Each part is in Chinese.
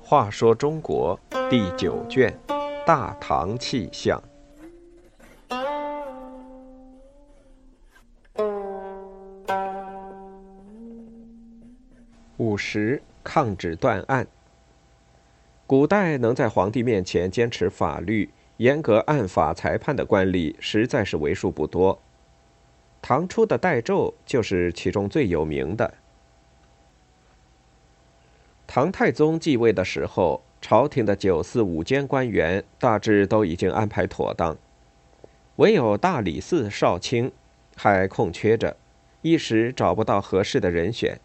话说中国第九卷《大唐气象》五十抗旨断案。古代能在皇帝面前坚持法律、严格按法裁判的官吏，实在是为数不多。唐初的代胄就是其中最有名的。唐太宗继位的时候，朝廷的九四五监官员大致都已经安排妥当，唯有大理寺少卿还空缺着，一时找不到合适的人选。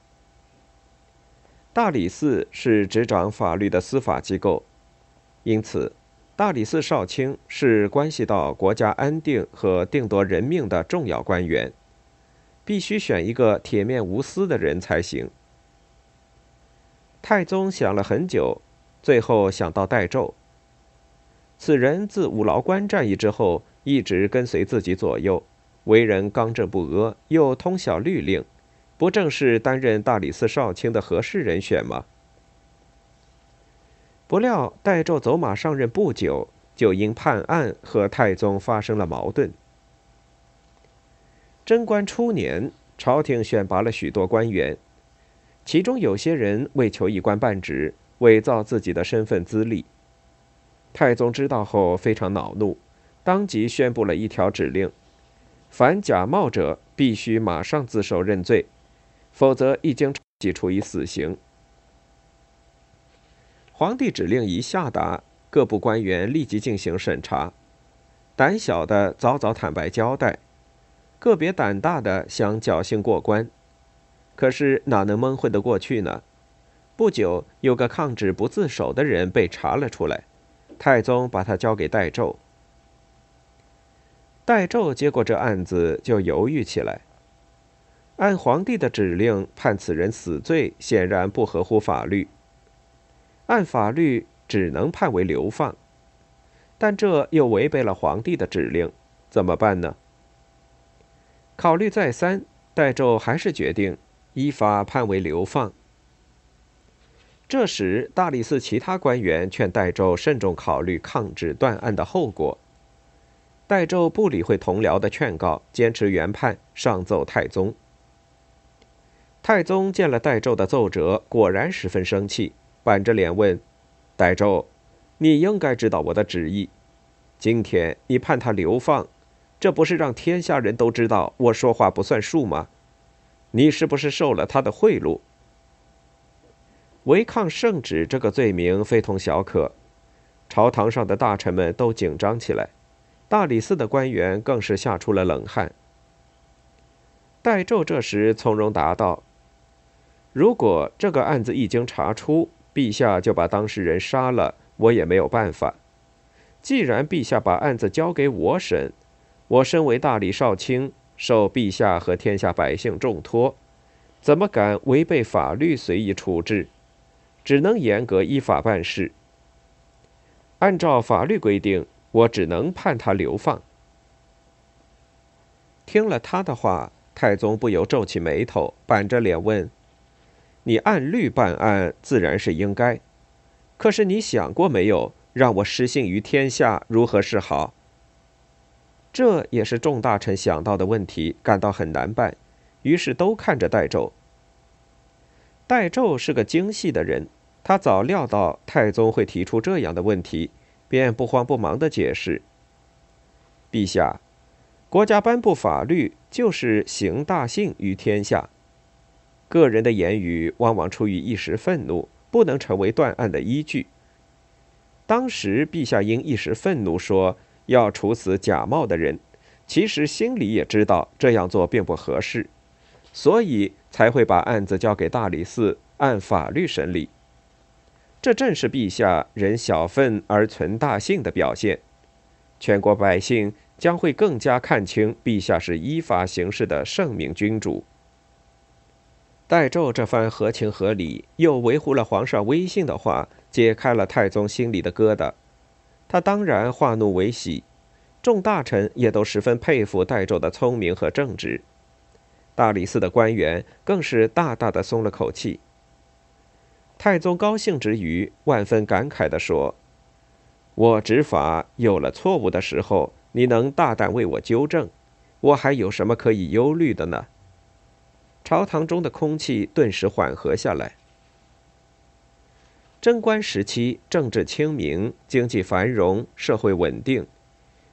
大理寺是执掌法律的司法机构，因此，大理寺少卿是关系到国家安定和定夺人命的重要官员，必须选一个铁面无私的人才行。太宗想了很久，最后想到戴胄。此人自五劳关战役之后，一直跟随自己左右，为人刚正不阿，又通晓律令，不正是担任大理寺少卿的合适人选吗？不料戴胄走马上任不久，就因判案和太宗发生了矛盾。贞观初年，朝廷选拔了许多官员。其中有些人为求一官半职，伪造自己的身份资历。太宗知道后非常恼怒，当即宣布了一条指令：凡假冒者必须马上自首认罪，否则一经即处以死刑。皇帝指令一下达，各部官员立即进行审查，胆小的早早坦白交代，个别胆大的想侥幸过关。可是哪能蒙混得过去呢？不久，有个抗旨不自首的人被查了出来，太宗把他交给代胄。代胄接过这案子，就犹豫起来。按皇帝的指令判此人死罪，显然不合乎法律。按法律只能判为流放，但这又违背了皇帝的指令，怎么办呢？考虑再三，代胄还是决定。依法判为流放。这时，大理寺其他官员劝代胄慎重考虑抗旨断案的后果。代胄不理会同僚的劝告，坚持原判，上奏太宗。太宗见了代胄的奏折，果然十分生气，板着脸问：“戴胄，你应该知道我的旨意。今天你判他流放，这不是让天下人都知道我说话不算数吗？”你是不是受了他的贿赂？违抗圣旨这个罪名非同小可，朝堂上的大臣们都紧张起来，大理寺的官员更是吓出了冷汗。戴胄这时从容答道：“如果这个案子一经查出，陛下就把当事人杀了，我也没有办法。既然陛下把案子交给我审，我身为大理少卿。”受陛下和天下百姓重托，怎么敢违背法律随意处置？只能严格依法办事。按照法律规定，我只能判他流放。听了他的话，太宗不由皱起眉头，板着脸问：“你按律办案，自然是应该。可是你想过没有，让我失信于天下，如何是好？”这也是众大臣想到的问题，感到很难办，于是都看着代胄。代胄是个精细的人，他早料到太宗会提出这样的问题，便不慌不忙地解释：“陛下，国家颁布法律就是行大信于天下，个人的言语往往出于一时愤怒，不能成为断案的依据。当时陛下因一时愤怒说。”要处死假冒的人，其实心里也知道这样做并不合适，所以才会把案子交给大理寺按法律审理。这正是陛下忍小愤而存大信的表现，全国百姓将会更加看清陛下是依法行事的圣明君主。代胄这番合情合理又维护了皇上威信的话，解开了太宗心里的疙瘩。他当然化怒为喜，众大臣也都十分佩服代胄的聪明和正直，大理寺的官员更是大大的松了口气。太宗高兴之余，万分感慨地说：“我执法有了错误的时候，你能大胆为我纠正，我还有什么可以忧虑的呢？”朝堂中的空气顿时缓和下来。贞观时期，政治清明，经济繁荣，社会稳定，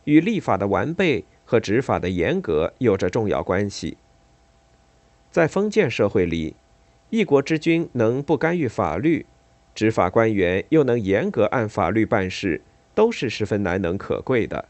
与立法的完备和执法的严格有着重要关系。在封建社会里，一国之君能不干预法律，执法官员又能严格按法律办事，都是十分难能可贵的。